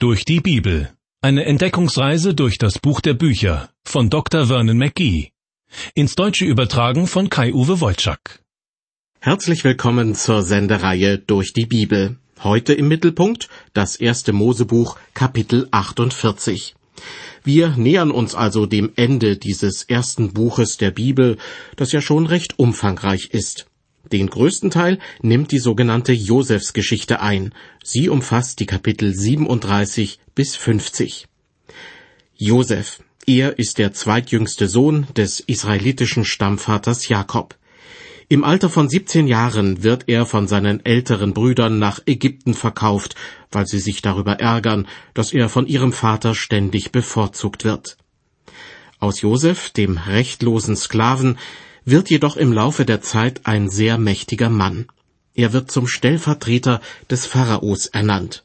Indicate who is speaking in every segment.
Speaker 1: Durch die Bibel. Eine Entdeckungsreise durch das Buch der Bücher von Dr. Vernon McGee. Ins Deutsche übertragen von Kai-Uwe Wolczak.
Speaker 2: Herzlich willkommen zur Sendereihe Durch die Bibel. Heute im Mittelpunkt das erste Mosebuch Kapitel 48. Wir nähern uns also dem Ende dieses ersten Buches der Bibel, das ja schon recht umfangreich ist. Den größten Teil nimmt die sogenannte Josefsgeschichte ein. Sie umfasst die Kapitel 37 bis 50. Josef, er ist der zweitjüngste Sohn des israelitischen Stammvaters Jakob. Im Alter von 17 Jahren wird er von seinen älteren Brüdern nach Ägypten verkauft, weil sie sich darüber ärgern, dass er von ihrem Vater ständig bevorzugt wird. Aus Josef, dem rechtlosen Sklaven, wird jedoch im Laufe der Zeit ein sehr mächtiger Mann. Er wird zum Stellvertreter des Pharaos ernannt.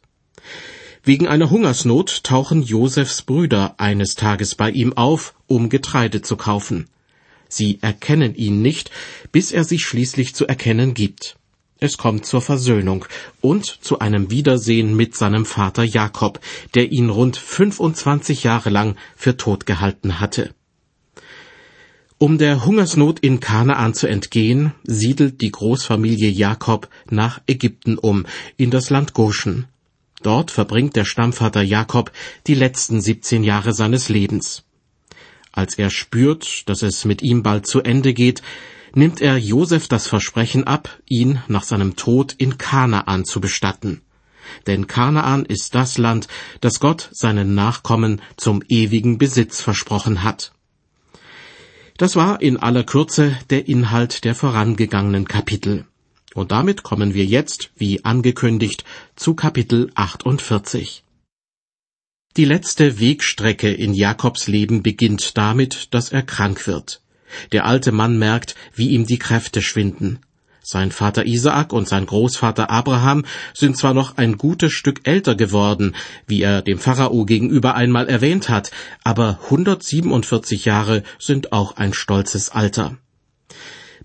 Speaker 2: Wegen einer Hungersnot tauchen Josefs Brüder eines Tages bei ihm auf, um Getreide zu kaufen. Sie erkennen ihn nicht, bis er sich schließlich zu erkennen gibt. Es kommt zur Versöhnung und zu einem Wiedersehen mit seinem Vater Jakob, der ihn rund 25 Jahre lang für tot gehalten hatte. Um der Hungersnot in Kanaan zu entgehen, siedelt die Großfamilie Jakob nach Ägypten um, in das Land Goshen. Dort verbringt der Stammvater Jakob die letzten 17 Jahre seines Lebens. Als er spürt, dass es mit ihm bald zu Ende geht, nimmt er Josef das Versprechen ab, ihn nach seinem Tod in Kanaan zu bestatten. Denn Kanaan ist das Land, das Gott seinen Nachkommen zum ewigen Besitz versprochen hat. Das war in aller Kürze der Inhalt der vorangegangenen Kapitel. Und damit kommen wir jetzt, wie angekündigt, zu Kapitel 48. Die letzte Wegstrecke in Jakobs Leben beginnt damit, dass er krank wird. Der alte Mann merkt, wie ihm die Kräfte schwinden. Sein Vater Isaak und sein Großvater Abraham sind zwar noch ein gutes Stück älter geworden, wie er dem Pharao gegenüber einmal erwähnt hat, aber 147 Jahre sind auch ein stolzes Alter.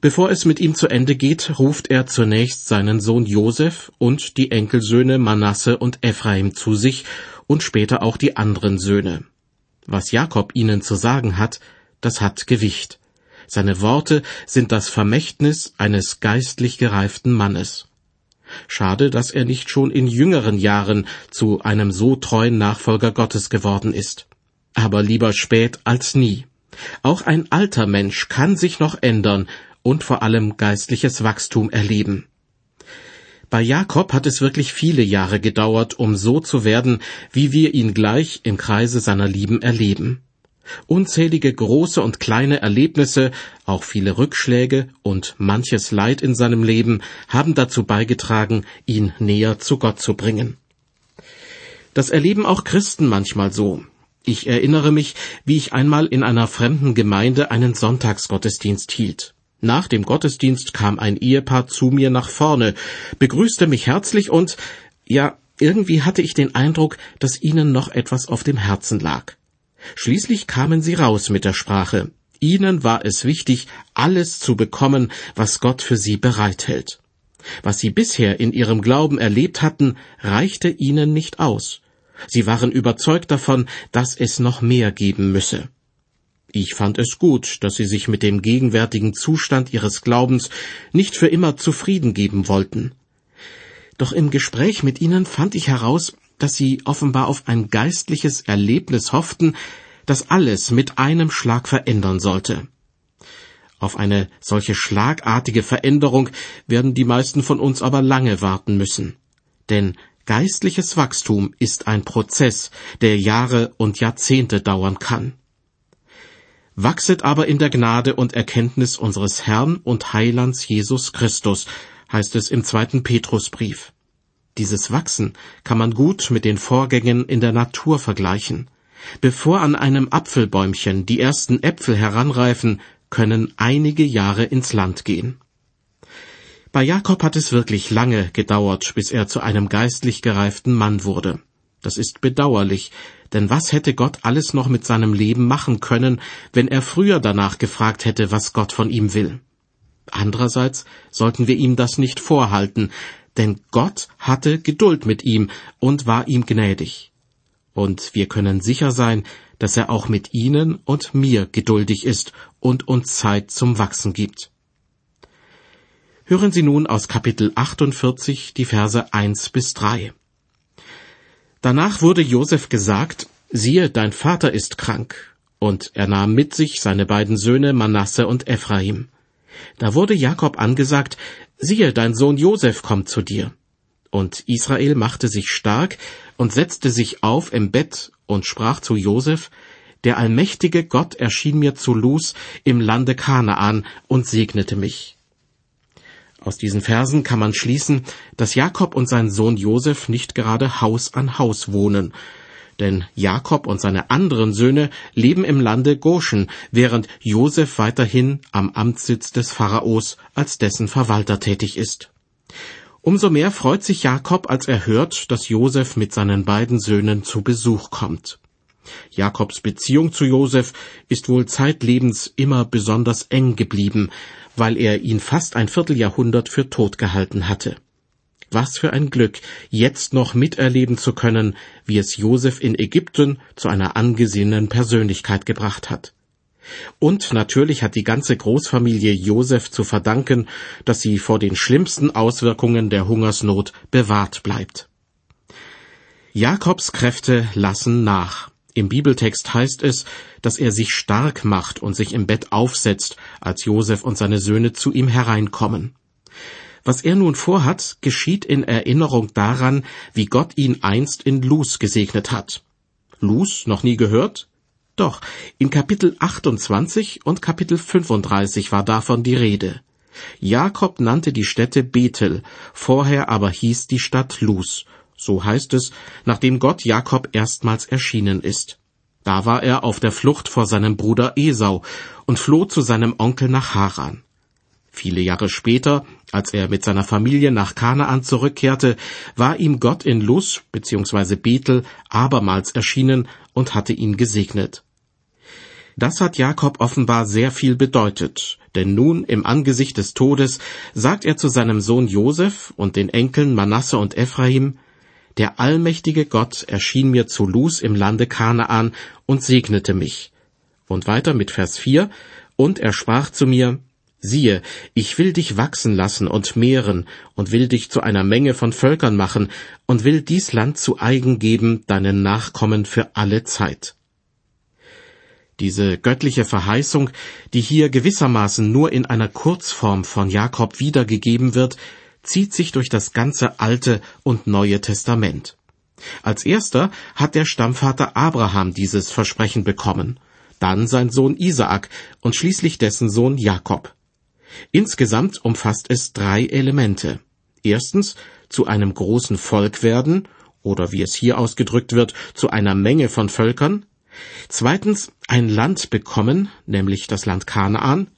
Speaker 2: Bevor es mit ihm zu Ende geht, ruft er zunächst seinen Sohn Josef und die Enkelsöhne Manasse und Ephraim zu sich und später auch die anderen Söhne. Was Jakob ihnen zu sagen hat, das hat Gewicht. Seine Worte sind das Vermächtnis eines geistlich gereiften Mannes. Schade, dass er nicht schon in jüngeren Jahren zu einem so treuen Nachfolger Gottes geworden ist. Aber lieber spät als nie. Auch ein alter Mensch kann sich noch ändern und vor allem geistliches Wachstum erleben. Bei Jakob hat es wirklich viele Jahre gedauert, um so zu werden, wie wir ihn gleich im Kreise seiner Lieben erleben. Unzählige große und kleine Erlebnisse, auch viele Rückschläge und manches Leid in seinem Leben haben dazu beigetragen, ihn näher zu Gott zu bringen. Das erleben auch Christen manchmal so. Ich erinnere mich, wie ich einmal in einer fremden Gemeinde einen Sonntagsgottesdienst hielt. Nach dem Gottesdienst kam ein Ehepaar zu mir nach vorne, begrüßte mich herzlich und, ja, irgendwie hatte ich den Eindruck, dass ihnen noch etwas auf dem Herzen lag. Schließlich kamen sie raus mit der Sprache. Ihnen war es wichtig, alles zu bekommen, was Gott für sie bereithält. Was sie bisher in ihrem Glauben erlebt hatten, reichte ihnen nicht aus. Sie waren überzeugt davon, dass es noch mehr geben müsse. Ich fand es gut, dass sie sich mit dem gegenwärtigen Zustand ihres Glaubens nicht für immer zufrieden geben wollten. Doch im Gespräch mit ihnen fand ich heraus, dass sie offenbar auf ein geistliches Erlebnis hofften, das alles mit einem Schlag verändern sollte. Auf eine solche schlagartige Veränderung werden die meisten von uns aber lange warten müssen. Denn geistliches Wachstum ist ein Prozess, der Jahre und Jahrzehnte dauern kann. Wachset aber in der Gnade und Erkenntnis unseres Herrn und Heilands Jesus Christus, heißt es im zweiten Petrusbrief. Dieses Wachsen kann man gut mit den Vorgängen in der Natur vergleichen. Bevor an einem Apfelbäumchen die ersten Äpfel heranreifen, können einige Jahre ins Land gehen. Bei Jakob hat es wirklich lange gedauert, bis er zu einem geistlich gereiften Mann wurde. Das ist bedauerlich, denn was hätte Gott alles noch mit seinem Leben machen können, wenn er früher danach gefragt hätte, was Gott von ihm will? Andererseits sollten wir ihm das nicht vorhalten, denn Gott hatte Geduld mit ihm und war ihm gnädig. und wir können sicher sein, dass er auch mit Ihnen und mir geduldig ist und uns Zeit zum Wachsen gibt. Hören Sie nun aus Kapitel 48 die Verse 1 bis 3. Danach wurde Josef gesagt, siehe, dein Vater ist krank. Und er nahm mit sich seine beiden Söhne Manasse und Ephraim. Da wurde Jakob angesagt, siehe, dein Sohn Josef kommt zu dir. Und Israel machte sich stark und setzte sich auf im Bett und sprach zu Josef, der allmächtige Gott erschien mir zu Luz im Lande Kanaan und segnete mich. Aus diesen Versen kann man schließen, dass Jakob und sein Sohn Josef nicht gerade Haus an Haus wohnen, denn Jakob und seine anderen Söhne leben im Lande Goshen, während Josef weiterhin am Amtssitz des Pharaos als dessen Verwalter tätig ist. Umso mehr freut sich Jakob, als er hört, dass Josef mit seinen beiden Söhnen zu Besuch kommt. Jakobs Beziehung zu Josef ist wohl zeitlebens immer besonders eng geblieben, weil er ihn fast ein Vierteljahrhundert für tot gehalten hatte. Was für ein Glück, jetzt noch miterleben zu können, wie es Josef in Ägypten zu einer angesehenen Persönlichkeit gebracht hat. Und natürlich hat die ganze Großfamilie Josef zu verdanken, dass sie vor den schlimmsten Auswirkungen der Hungersnot bewahrt bleibt. Jakobs Kräfte lassen nach. Im Bibeltext heißt es, dass er sich stark macht und sich im Bett aufsetzt, als Josef und seine Söhne zu ihm hereinkommen. Was er nun vorhat, geschieht in Erinnerung daran, wie Gott ihn einst in Luz gesegnet hat. Luz noch nie gehört? Doch, in Kapitel 28 und Kapitel 35 war davon die Rede. Jakob nannte die Stätte Bethel, vorher aber hieß die Stadt Luz, so heißt es, nachdem Gott Jakob erstmals erschienen ist. Da war er auf der Flucht vor seinem Bruder Esau und floh zu seinem Onkel nach Haran. Viele Jahre später, als er mit seiner Familie nach Kanaan zurückkehrte, war ihm Gott in Luz bzw. Bethel abermals erschienen und hatte ihn gesegnet. Das hat Jakob offenbar sehr viel bedeutet, denn nun im Angesicht des Todes sagt er zu seinem Sohn Josef und den Enkeln Manasse und Ephraim, der allmächtige Gott erschien mir zu Luz im Lande Kanaan und segnete mich. Und weiter mit Vers 4, und er sprach zu mir, Siehe, ich will dich wachsen lassen und mehren und will dich zu einer Menge von Völkern machen und will dies Land zu eigen geben deinen Nachkommen für alle Zeit. Diese göttliche Verheißung, die hier gewissermaßen nur in einer Kurzform von Jakob wiedergegeben wird, zieht sich durch das ganze Alte und Neue Testament. Als erster hat der Stammvater Abraham dieses Versprechen bekommen, dann sein Sohn Isaak und schließlich dessen Sohn Jakob. Insgesamt umfasst es drei Elemente. Erstens zu einem großen Volk werden, oder wie es hier ausgedrückt wird, zu einer Menge von Völkern. Zweitens ein Land bekommen, nämlich das Land Kanaan.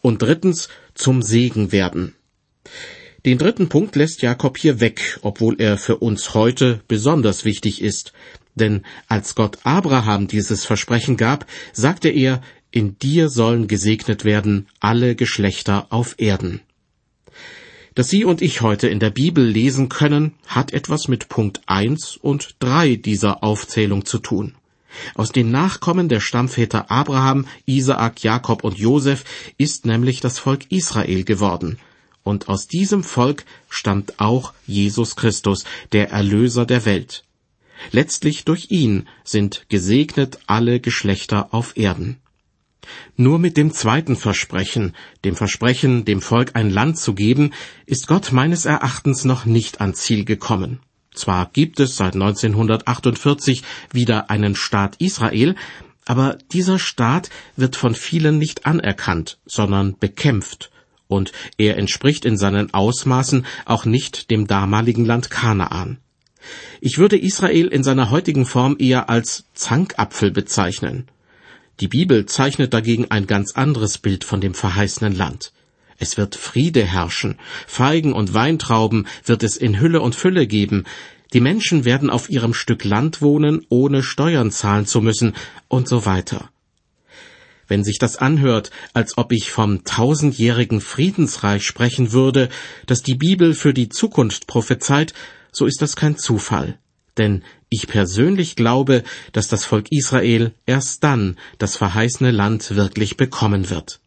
Speaker 2: Und drittens zum Segen werden. Den dritten Punkt lässt Jakob hier weg, obwohl er für uns heute besonders wichtig ist. Denn als Gott Abraham dieses Versprechen gab, sagte er, in dir sollen gesegnet werden alle Geschlechter auf Erden. Dass Sie und ich heute in der Bibel lesen können, hat etwas mit Punkt 1 und 3 dieser Aufzählung zu tun. Aus den Nachkommen der Stammväter Abraham, Isaak, Jakob und Josef ist nämlich das Volk Israel geworden. Und aus diesem Volk stammt auch Jesus Christus, der Erlöser der Welt. Letztlich durch ihn sind gesegnet alle Geschlechter auf Erden. Nur mit dem zweiten Versprechen, dem Versprechen, dem Volk ein Land zu geben, ist Gott meines Erachtens noch nicht ans Ziel gekommen. Zwar gibt es seit 1948 wieder einen Staat Israel, aber dieser Staat wird von vielen nicht anerkannt, sondern bekämpft, und er entspricht in seinen Ausmaßen auch nicht dem damaligen Land Kanaan. Ich würde Israel in seiner heutigen Form eher als Zankapfel bezeichnen. Die Bibel zeichnet dagegen ein ganz anderes Bild von dem verheißenen Land. Es wird Friede herrschen, Feigen und Weintrauben wird es in Hülle und Fülle geben, die Menschen werden auf ihrem Stück Land wohnen, ohne Steuern zahlen zu müssen, und so weiter. Wenn sich das anhört, als ob ich vom tausendjährigen Friedensreich sprechen würde, das die Bibel für die Zukunft prophezeit, so ist das kein Zufall. Denn ich persönlich glaube, dass das Volk Israel erst dann das verheißene Land wirklich bekommen wird.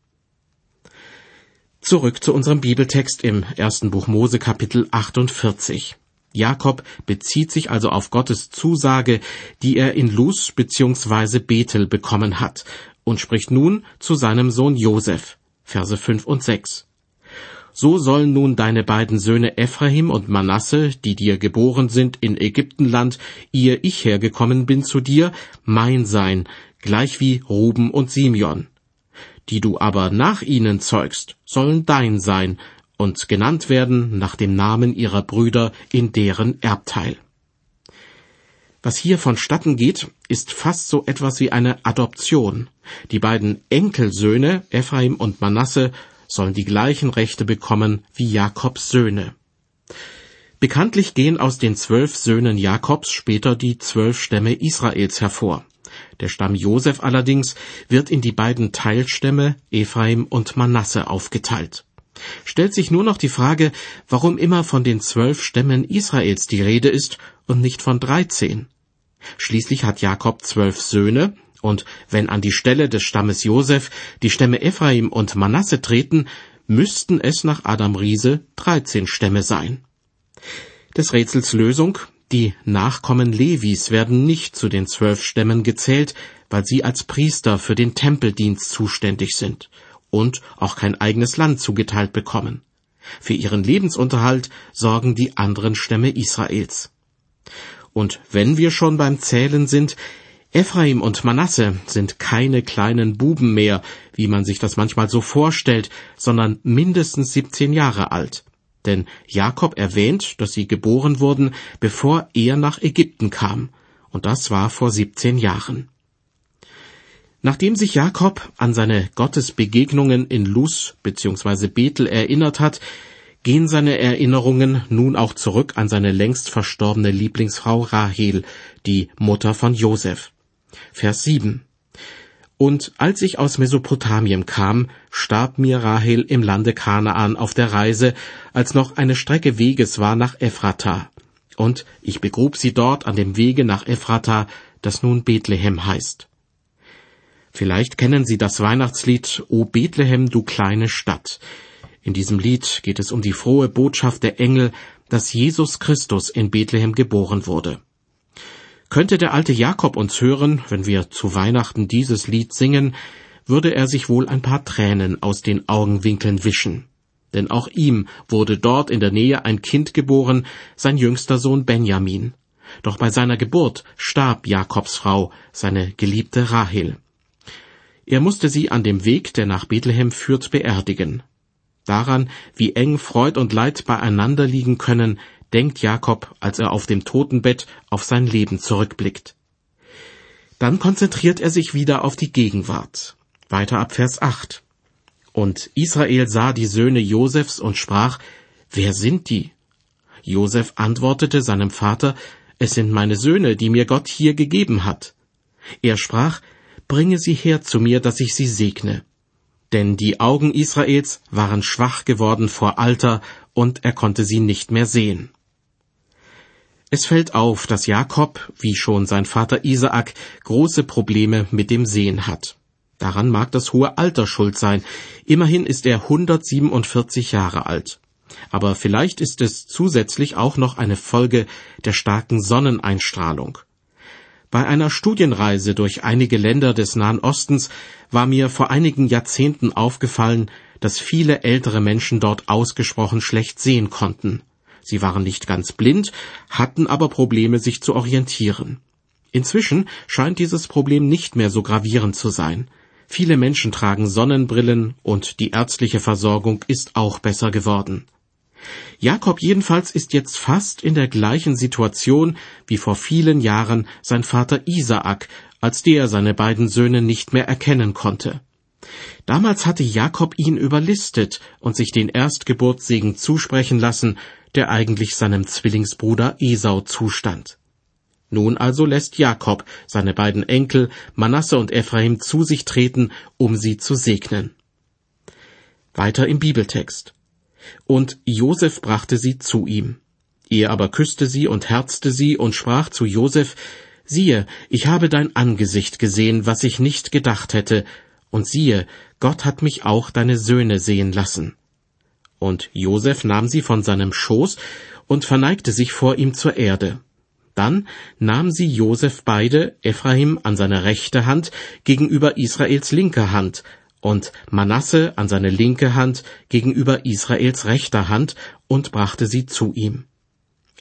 Speaker 2: Zurück zu unserem Bibeltext im ersten Buch Mose Kapitel 48. Jakob bezieht sich also auf Gottes Zusage, die er in Luz bzw. Bethel bekommen hat, und spricht nun zu seinem Sohn Josef, Verse 5 und 6. So sollen nun deine beiden Söhne Ephraim und Manasse, die dir geboren sind in Ägyptenland, ehe ich hergekommen bin zu dir, mein sein, gleich wie Ruben und Simeon. Die du aber nach ihnen zeugst, sollen dein sein, und genannt werden nach dem Namen ihrer Brüder in deren Erbteil. Was hier vonstatten geht, ist fast so etwas wie eine Adoption. Die beiden Enkelsöhne, Ephraim und Manasse, sollen die gleichen Rechte bekommen wie Jakobs Söhne. Bekanntlich gehen aus den zwölf Söhnen Jakobs später die zwölf Stämme Israels hervor. Der Stamm Josef allerdings wird in die beiden Teilstämme Ephraim und Manasse aufgeteilt stellt sich nur noch die Frage, warum immer von den zwölf Stämmen Israels die Rede ist und nicht von dreizehn. Schließlich hat Jakob zwölf Söhne, und wenn an die Stelle des Stammes Josef die Stämme Ephraim und Manasse treten, müssten es nach Adam Riese dreizehn Stämme sein. Des Rätsels Lösung, die Nachkommen Levis werden nicht zu den zwölf Stämmen gezählt, weil sie als Priester für den Tempeldienst zuständig sind und auch kein eigenes Land zugeteilt bekommen. Für ihren Lebensunterhalt sorgen die anderen Stämme Israels. Und wenn wir schon beim Zählen sind, Ephraim und Manasse sind keine kleinen Buben mehr, wie man sich das manchmal so vorstellt, sondern mindestens 17 Jahre alt. Denn Jakob erwähnt, dass sie geboren wurden, bevor er nach Ägypten kam, und das war vor 17 Jahren. Nachdem sich Jakob an seine Gottesbegegnungen in Luz bzw. Bethel erinnert hat, gehen seine Erinnerungen nun auch zurück an seine längst verstorbene Lieblingsfrau Rahel, die Mutter von Josef. Vers 7. Und als ich aus Mesopotamien kam, starb mir Rahel im Lande Kanaan auf der Reise, als noch eine Strecke Weges war nach Ephrata. Und ich begrub sie dort an dem Wege nach Ephrata, das nun Bethlehem heißt. Vielleicht kennen Sie das Weihnachtslied O Bethlehem, du kleine Stadt. In diesem Lied geht es um die frohe Botschaft der Engel, dass Jesus Christus in Bethlehem geboren wurde. Könnte der alte Jakob uns hören, wenn wir zu Weihnachten dieses Lied singen, würde er sich wohl ein paar Tränen aus den Augenwinkeln wischen. Denn auch ihm wurde dort in der Nähe ein Kind geboren, sein jüngster Sohn Benjamin. Doch bei seiner Geburt starb Jakobs Frau, seine geliebte Rahel. Er musste sie an dem Weg, der nach Bethlehem führt, beerdigen. Daran, wie eng Freud und Leid beieinander liegen können, denkt Jakob, als er auf dem Totenbett auf sein Leben zurückblickt. Dann konzentriert er sich wieder auf die Gegenwart. Weiter ab Vers 8. Und Israel sah die Söhne Josefs und sprach, Wer sind die? Josef antwortete seinem Vater, Es sind meine Söhne, die mir Gott hier gegeben hat. Er sprach, bringe sie her zu mir, dass ich sie segne. Denn die Augen Israels waren schwach geworden vor Alter, und er konnte sie nicht mehr sehen. Es fällt auf, dass Jakob, wie schon sein Vater Isaak, große Probleme mit dem Sehen hat. Daran mag das hohe Alter schuld sein. Immerhin ist er 147 Jahre alt. Aber vielleicht ist es zusätzlich auch noch eine Folge der starken Sonneneinstrahlung. Bei einer Studienreise durch einige Länder des Nahen Ostens war mir vor einigen Jahrzehnten aufgefallen, dass viele ältere Menschen dort ausgesprochen schlecht sehen konnten. Sie waren nicht ganz blind, hatten aber Probleme, sich zu orientieren. Inzwischen scheint dieses Problem nicht mehr so gravierend zu sein. Viele Menschen tragen Sonnenbrillen und die ärztliche Versorgung ist auch besser geworden. Jakob jedenfalls ist jetzt fast in der gleichen Situation wie vor vielen Jahren sein Vater Isaak, als der seine beiden Söhne nicht mehr erkennen konnte. Damals hatte Jakob ihn überlistet und sich den Erstgeburtssegen zusprechen lassen, der eigentlich seinem Zwillingsbruder Esau zustand. Nun also lässt Jakob seine beiden Enkel Manasse und Ephraim zu sich treten, um sie zu segnen. Weiter im Bibeltext. Und Josef brachte sie zu ihm. Er aber küsste sie und herzte sie und sprach zu Josef, Siehe, ich habe dein Angesicht gesehen, was ich nicht gedacht hätte, und siehe, Gott hat mich auch deine Söhne sehen lassen. Und Josef nahm sie von seinem Schoß und verneigte sich vor ihm zur Erde. Dann nahm sie Josef beide, Ephraim an seine rechte Hand gegenüber Israels linker Hand und Manasse an seine linke Hand gegenüber Israels rechter Hand und brachte sie zu ihm.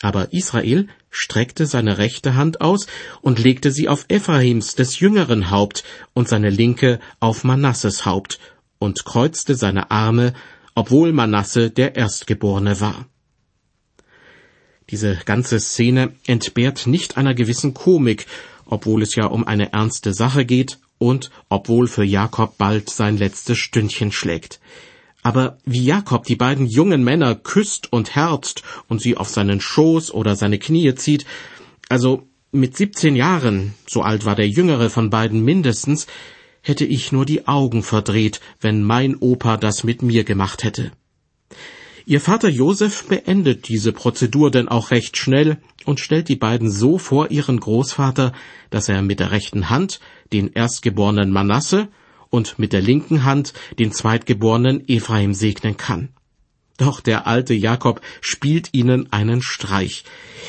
Speaker 2: Aber Israel streckte seine rechte Hand aus und legte sie auf Ephraims des jüngeren Haupt und seine linke auf Manasses Haupt und kreuzte seine Arme, obwohl Manasse der Erstgeborene war. Diese ganze Szene entbehrt nicht einer gewissen Komik, obwohl es ja um eine ernste Sache geht und obwohl für Jakob bald sein letztes Stündchen schlägt. Aber wie Jakob die beiden jungen Männer küsst und herzt und sie auf seinen Schoß oder seine Knie zieht, also mit 17 Jahren, so alt war der jüngere von beiden mindestens, hätte ich nur die Augen verdreht, wenn mein Opa das mit mir gemacht hätte. Ihr Vater Josef beendet diese Prozedur denn auch recht schnell und stellt die beiden so vor ihren Großvater, dass er mit der rechten Hand den erstgeborenen Manasse und mit der linken Hand den zweitgeborenen Ephraim segnen kann. Doch der alte Jakob spielt ihnen einen Streich.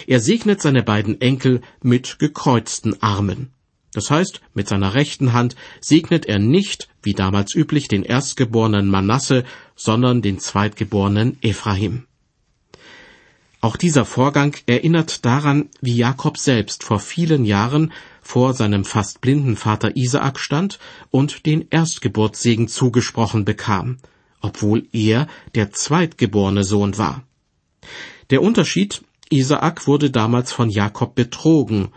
Speaker 2: Er segnet seine beiden Enkel mit gekreuzten Armen. Das heißt, mit seiner rechten Hand segnet er nicht, wie damals üblich, den erstgeborenen Manasse, sondern den zweitgeborenen Ephraim. Auch dieser Vorgang erinnert daran, wie Jakob selbst vor vielen Jahren vor seinem fast blinden Vater Isaak stand und den Erstgeburtssegen zugesprochen bekam, obwohl er der zweitgeborene Sohn war. Der Unterschied Isaak wurde damals von Jakob betrogen,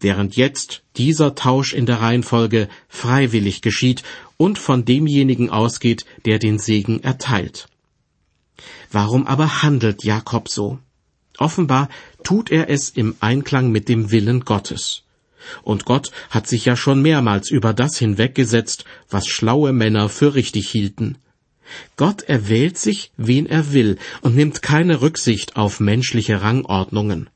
Speaker 2: während jetzt dieser Tausch in der Reihenfolge freiwillig geschieht und von demjenigen ausgeht, der den Segen erteilt. Warum aber handelt Jakob so? Offenbar tut er es im Einklang mit dem Willen Gottes. Und Gott hat sich ja schon mehrmals über das hinweggesetzt, was schlaue Männer für richtig hielten. Gott erwählt sich, wen er will, und nimmt keine Rücksicht auf menschliche Rangordnungen.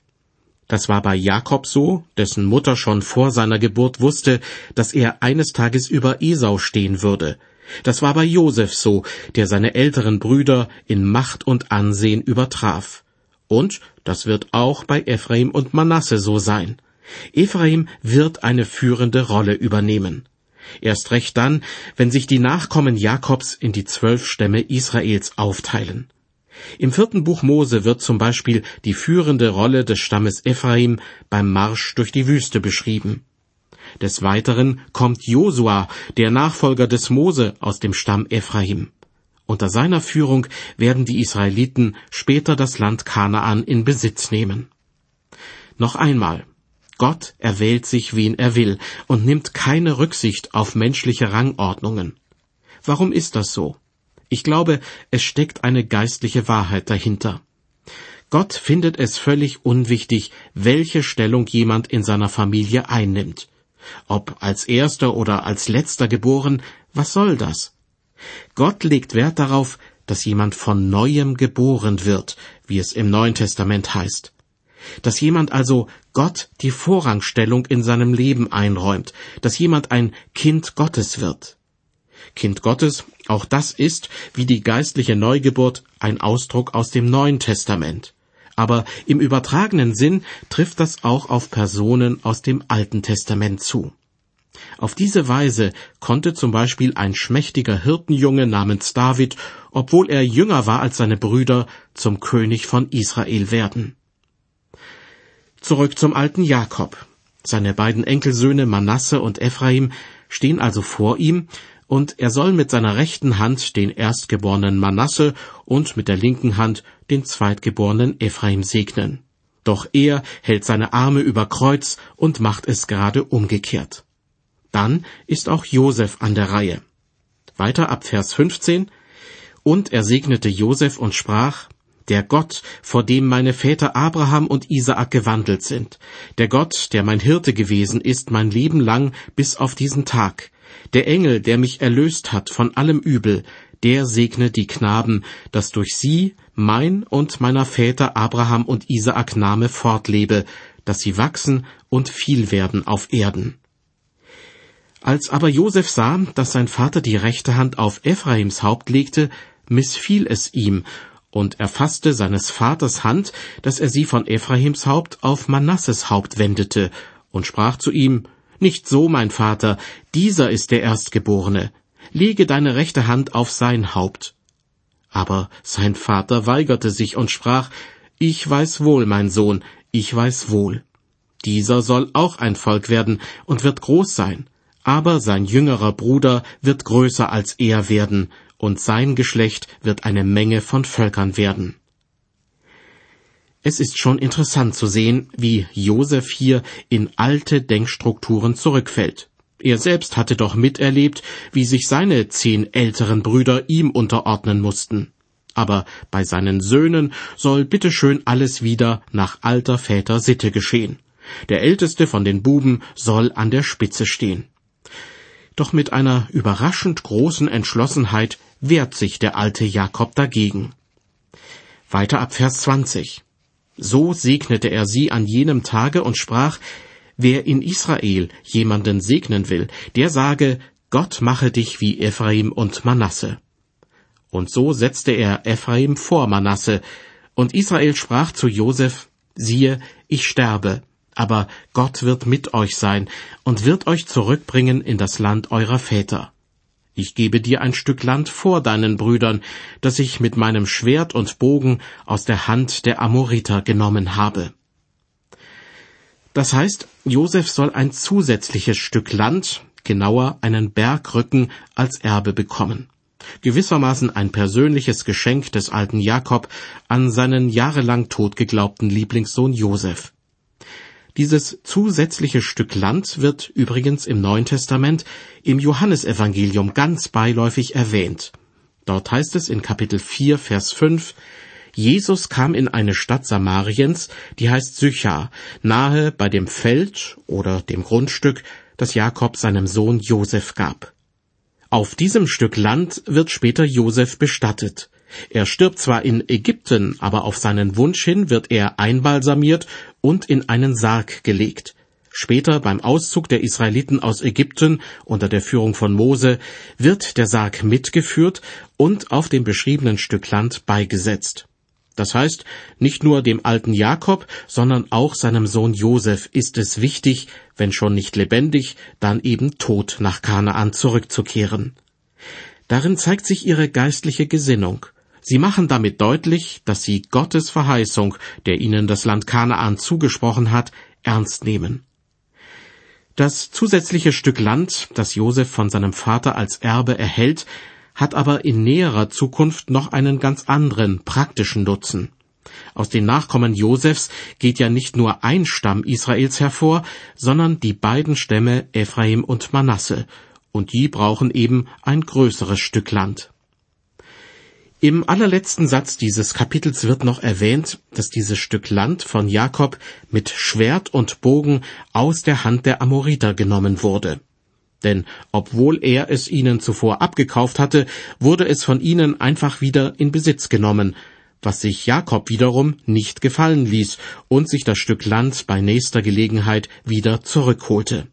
Speaker 2: Das war bei Jakob so, dessen Mutter schon vor seiner Geburt wusste, dass er eines Tages über Esau stehen würde. Das war bei Josef so, der seine älteren Brüder in Macht und Ansehen übertraf. Und das wird auch bei Ephraim und Manasse so sein. Ephraim wird eine führende Rolle übernehmen. Erst recht dann, wenn sich die Nachkommen Jakobs in die zwölf Stämme Israels aufteilen. Im vierten Buch Mose wird zum Beispiel die führende Rolle des Stammes Ephraim beim Marsch durch die Wüste beschrieben. Des Weiteren kommt Josua, der Nachfolger des Mose aus dem Stamm Ephraim. Unter seiner Führung werden die Israeliten später das Land Kanaan in Besitz nehmen. Noch einmal. Gott erwählt sich, wen er will, und nimmt keine Rücksicht auf menschliche Rangordnungen. Warum ist das so? Ich glaube, es steckt eine geistliche Wahrheit dahinter. Gott findet es völlig unwichtig, welche Stellung jemand in seiner Familie einnimmt. Ob als erster oder als letzter geboren, was soll das? Gott legt Wert darauf, dass jemand von neuem geboren wird, wie es im Neuen Testament heißt. Dass jemand also Gott die Vorrangstellung in seinem Leben einräumt, dass jemand ein Kind Gottes wird. Kind Gottes, auch das ist, wie die geistliche Neugeburt, ein Ausdruck aus dem Neuen Testament. Aber im übertragenen Sinn trifft das auch auf Personen aus dem Alten Testament zu. Auf diese Weise konnte zum Beispiel ein schmächtiger Hirtenjunge namens David, obwohl er jünger war als seine Brüder, zum König von Israel werden. Zurück zum alten Jakob. Seine beiden Enkelsöhne Manasse und Ephraim stehen also vor ihm und er soll mit seiner rechten Hand den erstgeborenen Manasse und mit der linken Hand den zweitgeborenen Ephraim segnen. Doch er hält seine Arme über Kreuz und macht es gerade umgekehrt. Dann ist auch Josef an der Reihe. Weiter ab Vers 15. Und er segnete Josef und sprach, der Gott, vor dem meine Väter Abraham und Isaak gewandelt sind, der Gott, der mein Hirte gewesen ist mein Leben lang bis auf diesen Tag, der Engel, der mich erlöst hat von allem Übel, der segne die Knaben, dass durch sie mein und meiner Väter Abraham und Isaak Name fortlebe, dass sie wachsen und viel werden auf Erden. Als aber Josef sah, dass sein Vater die rechte Hand auf Ephraims Haupt legte, missfiel es ihm, und er fasste seines Vaters Hand, dass er sie von Ephraims Haupt auf Manasses Haupt wendete, und sprach zu ihm, Nicht so, mein Vater, dieser ist der Erstgeborene, lege deine rechte Hand auf sein Haupt. Aber sein Vater weigerte sich und sprach, Ich weiß wohl, mein Sohn, ich weiß wohl. Dieser soll auch ein Volk werden und wird groß sein, aber sein jüngerer Bruder wird größer als er werden, und sein Geschlecht wird eine Menge von Völkern werden. Es ist schon interessant zu sehen, wie Josef hier in alte Denkstrukturen zurückfällt. Er selbst hatte doch miterlebt, wie sich seine zehn älteren Brüder ihm unterordnen mussten. Aber bei seinen Söhnen soll bitteschön alles wieder nach alter Väter Sitte geschehen. Der älteste von den Buben soll an der Spitze stehen. Doch mit einer überraschend großen Entschlossenheit wehrt sich der alte Jakob dagegen. Weiter ab Vers 20. So segnete er sie an jenem Tage und sprach, Wer in Israel jemanden segnen will, der sage, Gott mache dich wie Ephraim und Manasse. Und so setzte er Ephraim vor Manasse, und Israel sprach zu Josef, siehe, ich sterbe, aber Gott wird mit euch sein und wird euch zurückbringen in das Land eurer Väter. Ich gebe dir ein Stück Land vor deinen Brüdern, das ich mit meinem Schwert und Bogen aus der Hand der Amoriter genommen habe. Das heißt, Josef soll ein zusätzliches Stück Land, genauer einen Bergrücken, als Erbe bekommen. Gewissermaßen ein persönliches Geschenk des alten Jakob an seinen jahrelang tot geglaubten Lieblingssohn Josef. Dieses zusätzliche Stück Land wird übrigens im Neuen Testament im Johannesevangelium ganz beiläufig erwähnt. Dort heißt es in Kapitel 4, Vers 5, Jesus kam in eine Stadt Samariens, die heißt Sychar, nahe bei dem Feld oder dem Grundstück, das Jakob seinem Sohn Josef gab. Auf diesem Stück Land wird später Josef bestattet. Er stirbt zwar in Ägypten, aber auf seinen Wunsch hin wird er einbalsamiert und in einen Sarg gelegt. Später beim Auszug der Israeliten aus Ägypten unter der Führung von Mose wird der Sarg mitgeführt und auf dem beschriebenen Stück Land beigesetzt. Das heißt, nicht nur dem alten Jakob, sondern auch seinem Sohn Josef ist es wichtig, wenn schon nicht lebendig, dann eben tot nach Kanaan zurückzukehren. Darin zeigt sich ihre geistliche Gesinnung. Sie machen damit deutlich, dass sie Gottes Verheißung, der ihnen das Land Kanaan zugesprochen hat, ernst nehmen. Das zusätzliche Stück Land, das Josef von seinem Vater als Erbe erhält, hat aber in näherer Zukunft noch einen ganz anderen praktischen Nutzen. Aus den Nachkommen Josefs geht ja nicht nur ein Stamm Israels hervor, sondern die beiden Stämme Ephraim und Manasse, und die brauchen eben ein größeres Stück Land. Im allerletzten Satz dieses Kapitels wird noch erwähnt, dass dieses Stück Land von Jakob mit Schwert und Bogen aus der Hand der Amoriter genommen wurde. Denn obwohl er es ihnen zuvor abgekauft hatte, wurde es von ihnen einfach wieder in Besitz genommen, was sich Jakob wiederum nicht gefallen ließ und sich das Stück Land bei nächster Gelegenheit wieder zurückholte.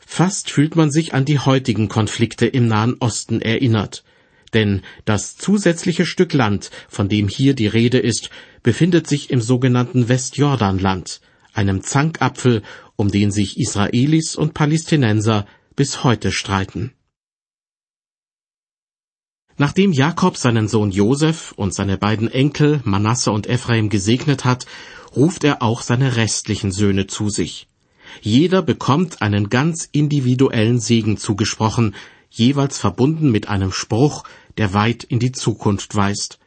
Speaker 2: Fast fühlt man sich an die heutigen Konflikte im Nahen Osten erinnert. Denn das zusätzliche Stück Land, von dem hier die Rede ist, befindet sich im sogenannten Westjordanland, einem Zankapfel, um den sich Israelis und Palästinenser bis heute streiten. Nachdem Jakob seinen Sohn Josef und seine beiden Enkel Manasse und Ephraim gesegnet hat, ruft er auch seine restlichen Söhne zu sich. Jeder bekommt einen ganz individuellen Segen zugesprochen, jeweils verbunden mit einem Spruch, der weit in die Zukunft weist.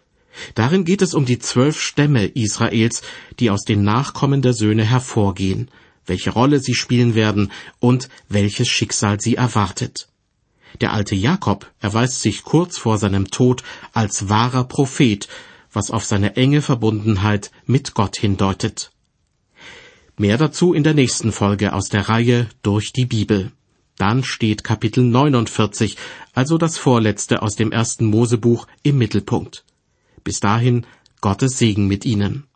Speaker 2: Darin geht es um die zwölf Stämme Israels, die aus den Nachkommen der Söhne hervorgehen, welche Rolle sie spielen werden und welches Schicksal sie erwartet. Der alte Jakob erweist sich kurz vor seinem Tod als wahrer Prophet, was auf seine enge Verbundenheit mit Gott hindeutet. Mehr dazu in der nächsten Folge aus der Reihe Durch die Bibel. Dann steht Kapitel 49, also das vorletzte aus dem ersten Mosebuch, im Mittelpunkt. Bis dahin Gottes Segen mit Ihnen.